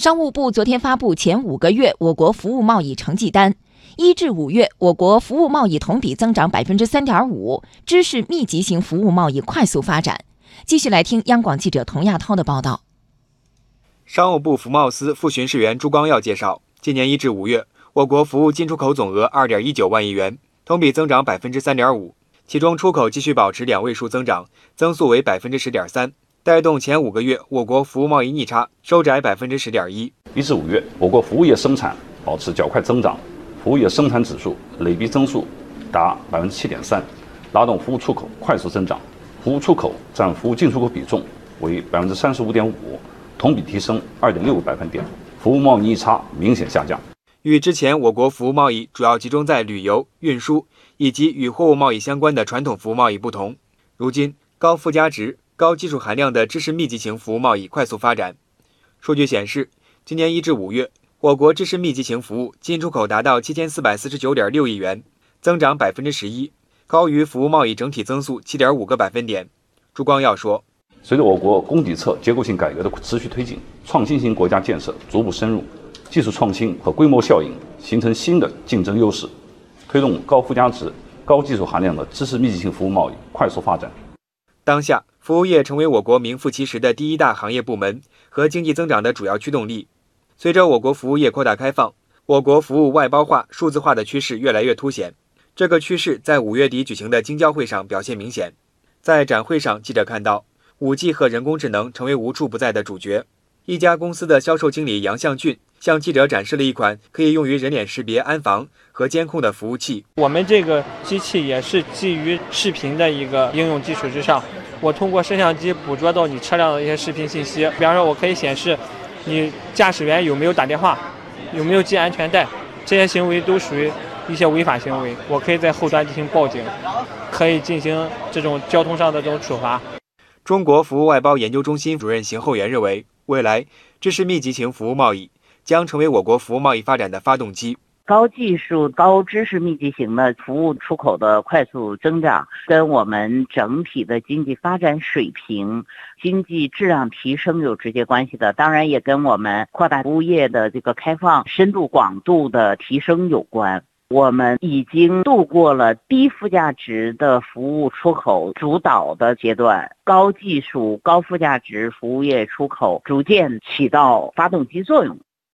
商务部昨天发布前五个月我国服务贸易成绩单，一至五月，我国服务贸易同比增长百分之三点五，知识密集型服务贸易快速发展。继续来听央广记者童亚涛的报道。商务部服贸司副巡视员朱光耀介绍，今年一至五月，我国服务进出口总额二点一九万亿元，同比增长百分之三点五，其中出口继续保持两位数增长，增速为百分之十点三。带动前五个月我国服务贸易逆差收窄百分之十点一。一至五月，我国服务业生产保持较快增长，服务业生产指数累计增速达百分之七点三，拉动服务出口快速增长。服务出口占服务进出口比重为百分之三十五点五，同比提升二点六个百分点，服务贸易逆差明显下降。与之前我国服务贸易主要集中在旅游、运输以及与货物贸易相关的传统服务贸易不同，如今高附加值。高技术含量的知识密集型服务贸易快速发展。数据显示，今年一至五月，我国知识密集型服务进出口达到七千四百四十九点六亿元，增长百分之十一，高于服务贸易整体增速七点五个百分点。朱光耀说：“随着我国供给侧结构性改革的持续推进，创新型国家建设逐步深入，技术创新和规模效应形成新的竞争优势，推动高附加值、高技术含量的知识密集型服务贸易快速发展。”当下，服务业成为我国名副其实的第一大行业部门和经济增长的主要驱动力。随着我国服务业扩大开放，我国服务外包化、数字化的趋势越来越凸显。这个趋势在五月底举行的京交会上表现明显。在展会上，记者看到五 G 和人工智能成为无处不在的主角。一家公司的销售经理杨向俊向记者展示了一款可以用于人脸识别、安防和监控的服务器。我们这个机器也是基于视频的一个应用基础之上。我通过摄像机捕捉到你车辆的一些视频信息，比方说，我可以显示你驾驶员有没有打电话，有没有系安全带，这些行为都属于一些违法行为，我可以在后端进行报警，可以进行这种交通上的这种处罚。中国服务外包研究中心主任邢厚元认为，未来知识密集型服务贸易将成为我国服务贸易发展的发动机。高技术、高知识密集型的服务出口的快速增长，跟我们整体的经济发展水平、经济质量提升有直接关系的。当然，也跟我们扩大服务业的这个开放深度、广度的提升有关。我们已经度过了低附加值的服务出口主导的阶段，高技术、高附加值服务业出口逐渐起到发动机作用。